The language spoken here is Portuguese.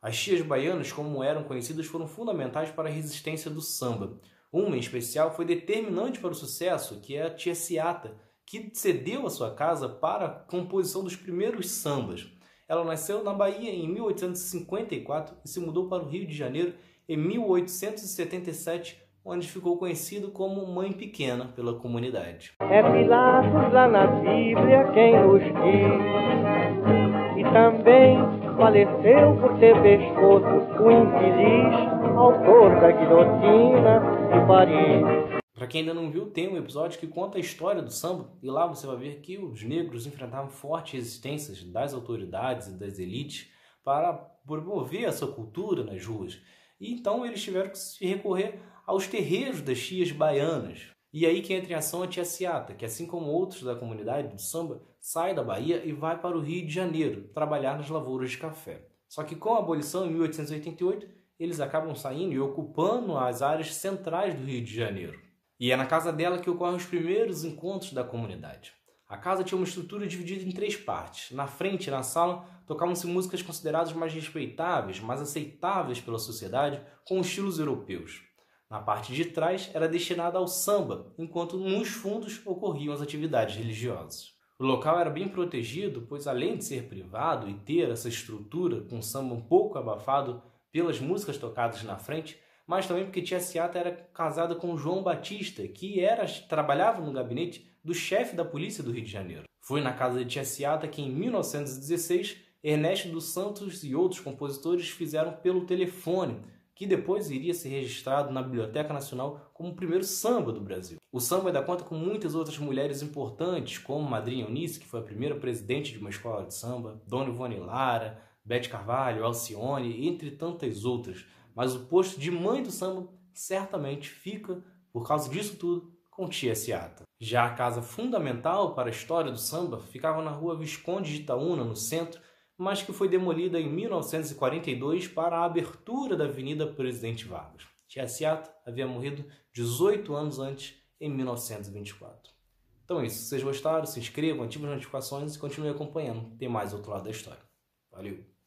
As tias baianas, como eram conhecidas, foram fundamentais para a resistência do samba. Uma, em especial, foi determinante para o sucesso, que é a tia Ciata, que cedeu a sua casa para a composição dos primeiros sambas. Ela nasceu na Bahia em 1854 e se mudou para o Rio de Janeiro em 1877, onde ficou conhecido como Mãe Pequena pela comunidade. É Pilatos lá na Bíblia quem nos diz, e também faleceu por ter pescoço o infeliz autor da guilhotina de Paris. Para quem ainda não viu, tem um episódio que conta a história do samba e lá você vai ver que os negros enfrentavam fortes resistências das autoridades e das elites para promover essa cultura nas ruas. E então eles tiveram que se recorrer aos terreiros das tias baianas. E aí que entra em ação a tia Ciata, que assim como outros da comunidade do samba, sai da Bahia e vai para o Rio de Janeiro trabalhar nas lavouras de café. Só que com a abolição em 1888, eles acabam saindo e ocupando as áreas centrais do Rio de Janeiro. E é na casa dela que ocorrem os primeiros encontros da comunidade. A casa tinha uma estrutura dividida em três partes. Na frente, na sala, tocavam-se músicas consideradas mais respeitáveis, mais aceitáveis pela sociedade, com estilos europeus. Na parte de trás era destinada ao samba, enquanto nos fundos ocorriam as atividades religiosas. O local era bem protegido, pois além de ser privado e ter essa estrutura com samba um pouco abafado pelas músicas tocadas na frente, mas também porque Tia Ciata era casada com João Batista, que era trabalhava no gabinete do chefe da polícia do Rio de Janeiro. Foi na casa de Tia Ciata que em 1916 Ernesto dos Santos e outros compositores fizeram pelo telefone, que depois iria ser registrado na Biblioteca Nacional como o primeiro samba do Brasil. O samba ainda conta com muitas outras mulheres importantes, como Madrinha Eunice, que foi a primeira presidente de uma escola de samba, Dona Ivone Lara, Bete Carvalho, Alcione, entre tantas outras. Mas o posto de mãe do samba certamente fica, por causa disso tudo, com Tia Ciata. Já a casa fundamental para a história do samba ficava na rua Visconde de Itaúna, no centro, mas que foi demolida em 1942 para a abertura da Avenida Presidente Vargas. Tia Ciata havia morrido 18 anos antes, em 1924. Então é isso. Se vocês gostaram, se inscrevam, ativem as notificações e continuem acompanhando. Tem mais outro lado da história. Valeu!